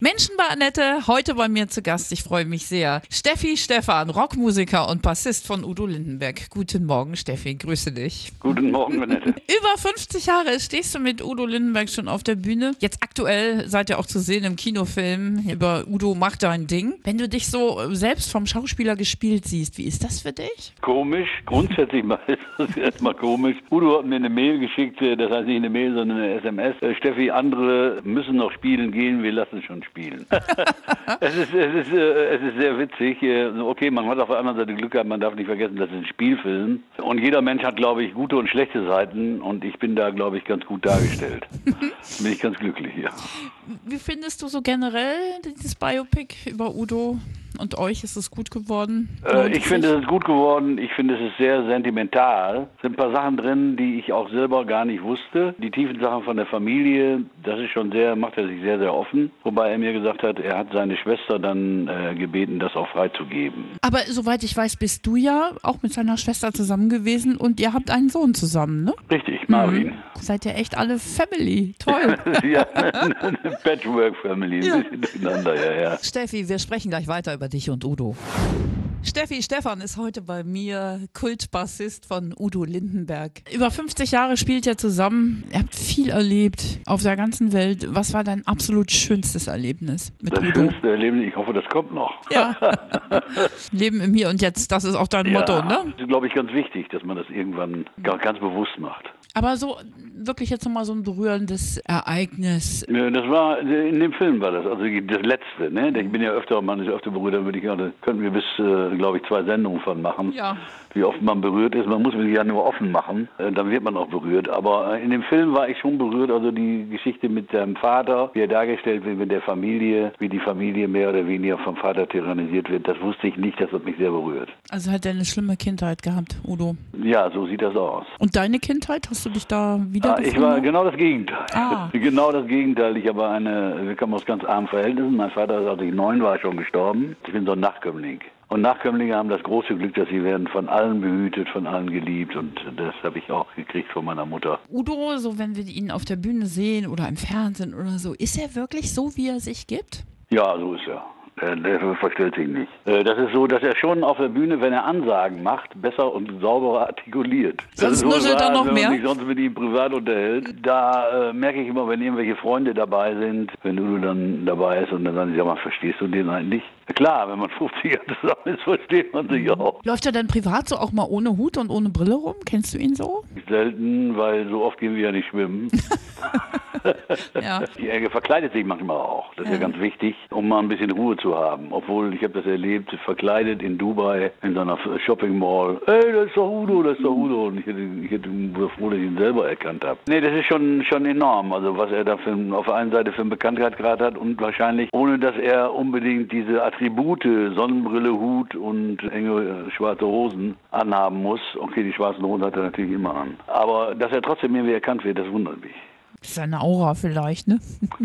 Menschen bei Annette, heute bei mir zu Gast. Ich freue mich sehr. Steffi Stefan, Rockmusiker und Bassist von Udo Lindenberg. Guten Morgen, Steffi. Grüße dich. Guten Morgen, Annette. Über 50 Jahre stehst du mit Udo Lindenberg schon auf der Bühne. Jetzt aktuell seid ihr auch zu sehen im Kinofilm über Udo macht dein Ding. Wenn du dich so selbst vom Schauspieler gespielt siehst, wie ist das für dich? Komisch. Grundsätzlich mal ist das erstmal komisch. Udo hat mir eine Mail geschickt, äh, das heißt nicht eine Mail, sondern eine SMS. Äh, Steffi, andere müssen noch spielen gehen, wir lassen schon spielen. es, ist, es, ist, äh, es ist sehr witzig. Äh, Okay, man hat auf der anderen Seite Glück gehabt, man darf nicht vergessen, das ist ein Spielfilm. Und jeder Mensch hat, glaube ich, gute und schlechte Seiten und ich bin da, glaube ich, ganz gut dargestellt. bin ich ganz glücklich hier. Wie findest du so generell dieses Biopic über Udo und euch? Ist es gut geworden? Äh, ich finde, es ist gut geworden. Ich finde, es ist sehr sentimental. Es sind ein paar Sachen drin, die ich auch selber gar nicht wusste. Die tiefen Sachen von der Familie, das ist schon sehr, macht er sich sehr, sehr offen. Wobei er mir gesagt hat, er hat seine Schwester dann äh, gebeten, das auch freizugeben. Aber soweit ich weiß, bist du ja auch mit seiner Schwester zusammen gewesen und ihr habt einen Sohn zusammen, ne? Richtig, Marvin. Seid ihr echt alle Family. Toll. ja, eine Patchwork-Family, ein Ja. bisschen durcheinander, ja, ja. Steffi, wir sprechen gleich weiter über dich und Udo. Steffi Stefan ist heute bei mir, Kultbassist von Udo Lindenberg. Über 50 Jahre spielt ihr zusammen. Ihr habt viel erlebt auf der ganzen Welt. Was war dein absolut schönstes Erlebnis mit Das Udo? schönste Erleben, ich hoffe, das kommt noch. Ja. Leben im Hier und Jetzt, das ist auch dein Motto, ne? Das ist, glaube ich, ganz wichtig, dass man das irgendwann ga- ganz bewusst macht. Aber so wirklich jetzt nochmal so ein berührendes Ereignis. Ja, Das war, in dem Film war das, also das letzte, ne? Ich bin ja öfter, man ist öfter berührt, da würde ich gerade, könnten wir bis, äh, glaube ich, zwei Sendungen von machen. Ja. Wie oft man berührt ist, man muss sich ja nur offen machen, äh, dann wird man auch berührt. Aber äh, in dem Film war ich schon berührt, also die Geschichte mit seinem Vater, wie er dargestellt wird mit der Familie, wie die Familie mehr oder weniger vom Vater tyrannisiert wird, das wusste ich nicht, das hat mich sehr berührt. Also hat er eine schlimme Kindheit gehabt, Udo. Ja, so sieht das aus. Und deine Kindheit, hast du dich da Ah, wiedergefunden? ich war genau das Gegenteil. Ah. Genau das Gegenteil. Ich habe eine, wir kommen aus ganz armen Verhältnissen. Mein Vater als ich neun war, schon gestorben. Ich bin so ein Nachkömmling. Und Nachkömmlinge haben das große Glück, dass sie werden von allen behütet, von allen geliebt. Und das habe ich auch gekriegt von meiner Mutter. Udo, so wenn wir ihn auf der Bühne sehen oder im Fernsehen oder so, ist er wirklich so, wie er sich gibt? Ja, so ist er. Äh, Der verstellt sich nicht. Äh, Das ist so, dass er schon auf der Bühne, wenn er Ansagen macht, besser und sauberer artikuliert. Das Sonst ist so nuschelt er noch wenn mehr? man sich sonst mit ihm privat unterhält. Da äh, merke ich immer, wenn irgendwelche Freunde dabei sind, wenn Udo dann dabei ist und dann sagen sie, ja, mal, verstehst du den eigentlich? Na Klar, wenn man 50 Jahre zusammen ist, versteht man sich auch. Läuft er denn privat so auch mal ohne Hut und ohne Brille rum? Kennst du ihn so? Selten, weil so oft gehen wir ja nicht schwimmen. Ja. Er verkleidet sich manchmal auch. Das ist ja. ganz wichtig, um mal ein bisschen Ruhe zu haben. Obwohl, ich habe das erlebt, verkleidet in Dubai in so einer Shopping Mall. Ey, das ist doch Udo, das ist doch Udo. Und ich hätte, ich hätte froh, dass ich ihn selber erkannt habe. Nee, das ist schon, schon enorm. Also was er da für, auf der einen Seite für einen Bekanntheitsgrad hat und wahrscheinlich, ohne dass er unbedingt diese Attribute, Sonnenbrille, Hut und enge äh, schwarze Hosen anhaben muss. Okay, die schwarzen Hosen hat er natürlich immer an. Aber dass er trotzdem irgendwie erkannt wird, das wundert mich. Das ist seine Aura vielleicht, ne?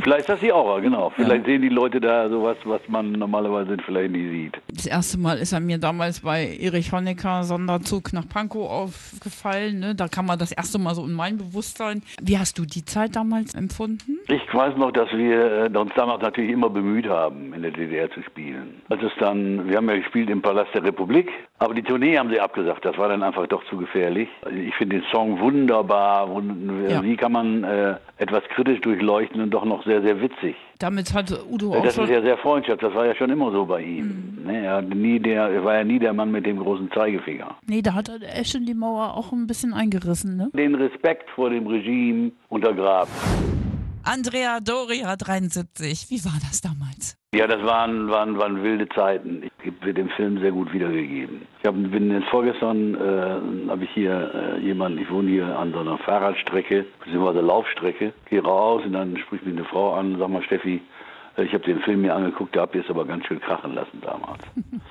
Vielleicht ist das die Aura, genau. Vielleicht sehen die Leute da sowas, was man normalerweise vielleicht nie sieht. Das erste Mal ist er mir damals bei Erich Honecker Sonderzug nach Pankow aufgefallen. Ne? Da kam er das erste Mal so in mein Bewusstsein. Wie hast du die Zeit damals empfunden? Ich weiß noch, dass wir äh, uns damals natürlich immer bemüht haben, in der DDR zu spielen. Als es dann, wir haben ja gespielt im Palast der Republik, aber die Tournee haben sie abgesagt. Das war dann einfach doch zu gefährlich. Also Ich finde den Song wunderbar. Wund- Ja. Wie kann man äh, etwas kritisch durchleuchten und doch noch sehr, sehr witzig? Damit hat Udo auch Das ist ja sehr Freundschaft. Das war ja schon immer so bei ihm. Ne, er, nie der, er war ja nie der Mann mit dem großen Zeigefinger. Nee, da hat er schon die Mauer auch ein bisschen eingerissen, ne? Den Respekt vor dem Regime untergraben. Andrea Doria 73. Wie war das damals? Ja, das waren, waren, waren wilde Zeiten. Ich habe den Film sehr gut wiedergegeben. Ich hab, bin jetzt vorgestern, äh, habe ich hier äh, jemanden, ich wohne hier an so einer Fahrradstrecke, beziehungsweise Laufstrecke, gehe raus und dann spricht mich eine Frau an, sag mal Steffi, äh, ich habe den Film mir angeguckt, da habt ihr es aber ganz schön krachen lassen damals.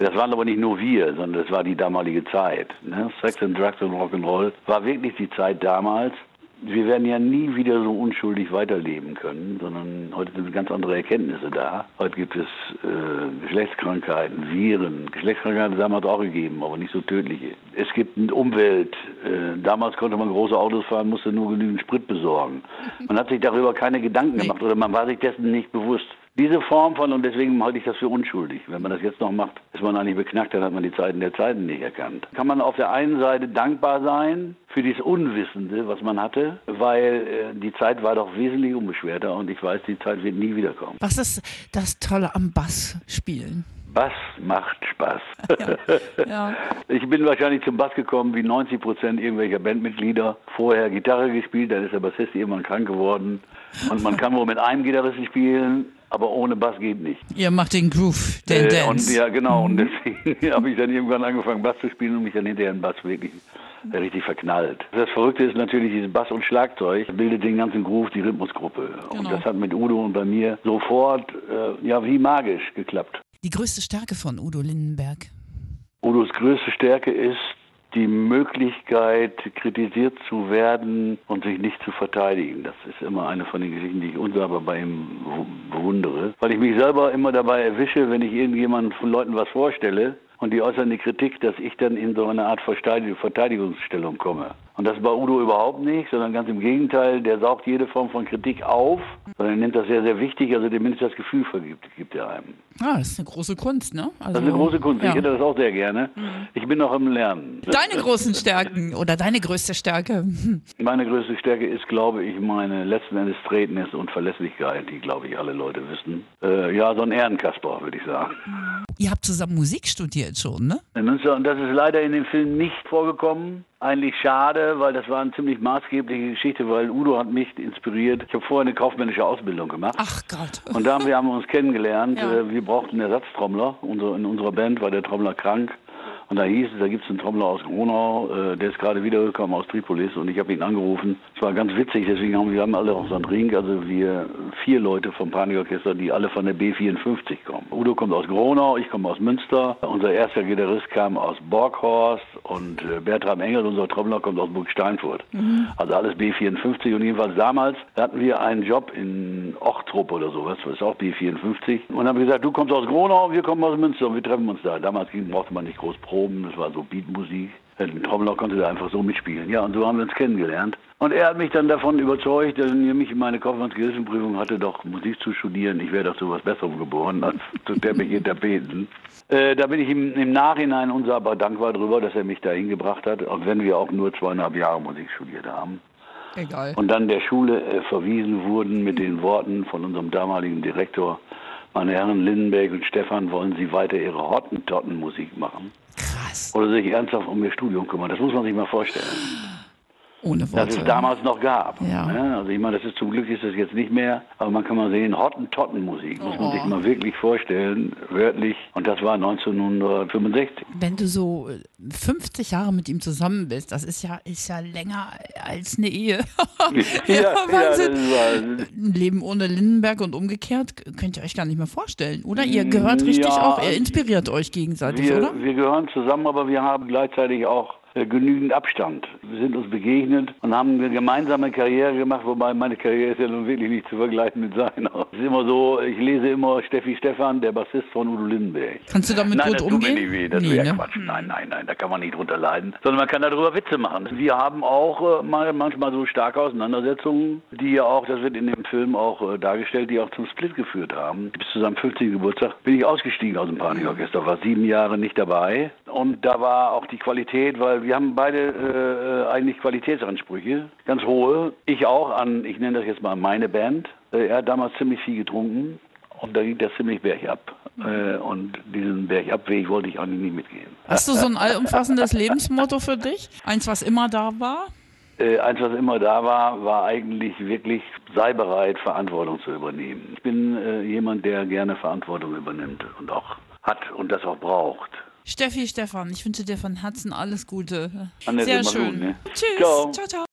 Das waren aber nicht nur wir, sondern das war die damalige Zeit. Ne? Sex and Drugs and Rock'n'Roll war wirklich die Zeit damals. Wir werden ja nie wieder so unschuldig weiterleben können, sondern heute sind ganz andere Erkenntnisse da. Heute gibt es äh, Geschlechtskrankheiten, Viren. Geschlechtskrankheiten damals auch gegeben, aber nicht so tödliche. Es gibt eine Umwelt. Äh, damals konnte man große Autos fahren, musste nur genügend Sprit besorgen. Man hat sich darüber keine Gedanken gemacht oder man war sich dessen nicht bewusst. Diese Form von, und deswegen halte ich das für unschuldig. Wenn man das jetzt noch macht, ist man eigentlich beknackt, dann hat man die Zeiten der Zeiten nicht erkannt. Kann man auf der einen Seite dankbar sein für dieses Unwissende, was man hatte, weil äh, die Zeit war doch wesentlich unbeschwerter und ich weiß, die Zeit wird nie wiederkommen. Was ist das Tolle am Bass spielen? Bass macht Spaß. Ja, ja. Ich bin wahrscheinlich zum Bass gekommen wie 90 Prozent irgendwelcher Bandmitglieder. Vorher Gitarre gespielt, dann ist der Bassist irgendwann krank geworden. Und man kann wohl mit einem Gitarristen spielen, aber ohne Bass geht nicht. Ihr macht den Groove, den Äh, Dance. und ja, genau. Und deswegen habe ich dann irgendwann angefangen, Bass zu spielen und mich dann hinterher in Bass wirklich richtig verknallt. Das Verrückte ist natürlich, dieses Bass und Schlagzeug bildet den ganzen Groove, die Rhythmusgruppe. Und Genau. das hat mit Udo und bei mir sofort, äh, ja, wie magisch geklappt. Die größte Stärke von Udo Lindenberg. Udos größte Stärke ist die Möglichkeit, kritisiert zu werden und sich nicht zu verteidigen. Das ist immer eine von den Geschichten, die ich unsagbar bei ihm bewundere. Weil ich mich selber immer dabei erwische, wenn ich irgendjemandem von Leuten was vorstelle und die äußern die Kritik, dass ich dann in so eine Art Verteidig- Verteidigungsstellung komme. Und das bei Udo überhaupt nicht, sondern ganz im Gegenteil, der saugt jede Form von Kritik auf, sondern er nimmt das sehr, sehr wichtig, also dem Mensch das Gefühl vergibt, gibt er einem. Ah, das ist eine große Kunst, ne? Also, Das ist eine große Kunst. Ja. Ich hätte das auch sehr gerne. Ich bin noch im Lernen. Deine großen Stärken oder deine größte Stärke. Meine größte Stärke ist, glaube ich, meine letzten Endes Straightness und Verlässlichkeit, die, glaube ich, alle Leute wissen. Äh, ja, so ein Ehrenkasper, würde ich sagen. Ihr habt zusammen Musik studiert schon, ne? Und das ist leider in dem Film nicht vorgekommen. Eigentlich schade, weil das war eine ziemlich maßgebliche Geschichte, weil Udo hat mich inspiriert. Ich habe vorher eine kaufmännische Ausbildung gemacht. Ach Gott. Und da haben wir, haben wir uns kennengelernt. Ja. Äh, Wir brauchten einen Ersatztrommler. In unserer Band war der Trommler krank. Und da hieß es, da gibt es einen Trommler aus Gronau, äh, der ist gerade wiedergekommen aus Tripolis und ich habe ihn angerufen. Es war ganz witzig, deswegen haben wir haben alle auch so einen Ring, also wir vier Leute vom Panikorchester, die alle von der B54 kommen. Udo kommt aus Gronau, ich komme aus Münster, unser erster Gitarrist kam aus Borghorst und äh, Bertram Engel, unser Trommler, kommt aus Burg Steinfurt. Also alles B54 und jedenfalls damals hatten wir einen Job in Ochtrup oder sowas, das ist auch B54 und haben gesagt, du kommst aus Gronau, wir kommen aus Münster und wir treffen uns da. Damals ging, brauchte man nicht groß proben, das war so Beatmusik. Ein Trommler konnte da einfach so mitspielen. Ja, und so haben wir uns kennengelernt. Und er hat mich dann davon überzeugt, dass er mich in meine Kaufmannsgewissenprüfung hatte, doch Musik zu studieren. Ich wäre doch zu was Besserem geboren als zu Teppichintapeten. Äh, da bin ich ihm im Nachhinein unsagbar dankbar drüber, dass er mich da hingebracht hat, auch wenn wir auch nur zweieinhalb Jahre Musik studiert haben. Egal. Und dann der Schule äh, verwiesen wurden mit den Worten von unserem damaligen Direktor, meine Herren Lindenberg und Stefan, wollen Sie weiter Ihre Hottentottenmusik machen? Oder sich ernsthaft um Ihr Studium kümmern? Das muss man sich mal vorstellen. Ohne Worte. Das es damals noch gab. Ja. Ne? Also ich meine, das ist zum Glück ist das jetzt nicht mehr, aber man kann mal sehen, Hottentottenmusik muss man Oh. sich mal wirklich vorstellen, wörtlich. Und das war 1965. Wenn du so äh, 50 Jahre mit ihm zusammen bist, das ist ja, ist ja länger als eine Ehe. ja, Wahnsinn. das war, Ein Leben ohne Lindenberg und umgekehrt könnt ihr euch gar nicht mehr vorstellen, oder? Ihr gehört richtig Ja, auch, ihr inspiriert euch gegenseitig, wir, oder? wir gehören zusammen, aber wir haben gleichzeitig auch äh, genügend Abstand. Wir sind uns begegnet und haben eine gemeinsame Karriere gemacht, wobei meine Karriere ist ja nun wirklich nicht zu vergleichen mit seiner. Es ist immer so, ich lese immer Steffi Stefan, der Bassist von Udo Lindenberg. Kannst du damit nein, gut das umgehen? tut mir nicht weh, das Nee, wäre ne? Quatsch. Nein, nein, nein, da kann man nicht drunter leiden. Sondern man kann darüber Witze machen. Wir haben auch äh, mal, manchmal so starke Auseinandersetzungen, die ja auch, das wird in dem Film auch äh, dargestellt, die auch zum Split geführt haben. Bis zu seinem 50. Geburtstag bin ich ausgestiegen aus dem Panikorchester, war sieben Jahre nicht dabei. Und da war auch die Qualität, weil wir haben beide äh, eigentlich Qualitätsansprüche, ganz hohe. Ich auch an, ich nenne das jetzt mal meine Band. Äh, er hat damals ziemlich viel getrunken. Und da ging das ziemlich bergab. Äh, und diesen Bergabweg wollte ich eigentlich nicht mitgehen. Hast du so ein allumfassendes Lebensmotto für dich? Eins, was immer da war? Äh, eins, was immer da war, war eigentlich wirklich, sei bereit, Verantwortung zu übernehmen. Ich bin äh, jemand, der gerne Verantwortung übernimmt und auch hat und das auch braucht. Steffi, Stefan, ich wünsche dir von Herzen alles Gute. Sehr schön. Tschüss. Ciao. ciao. ciao.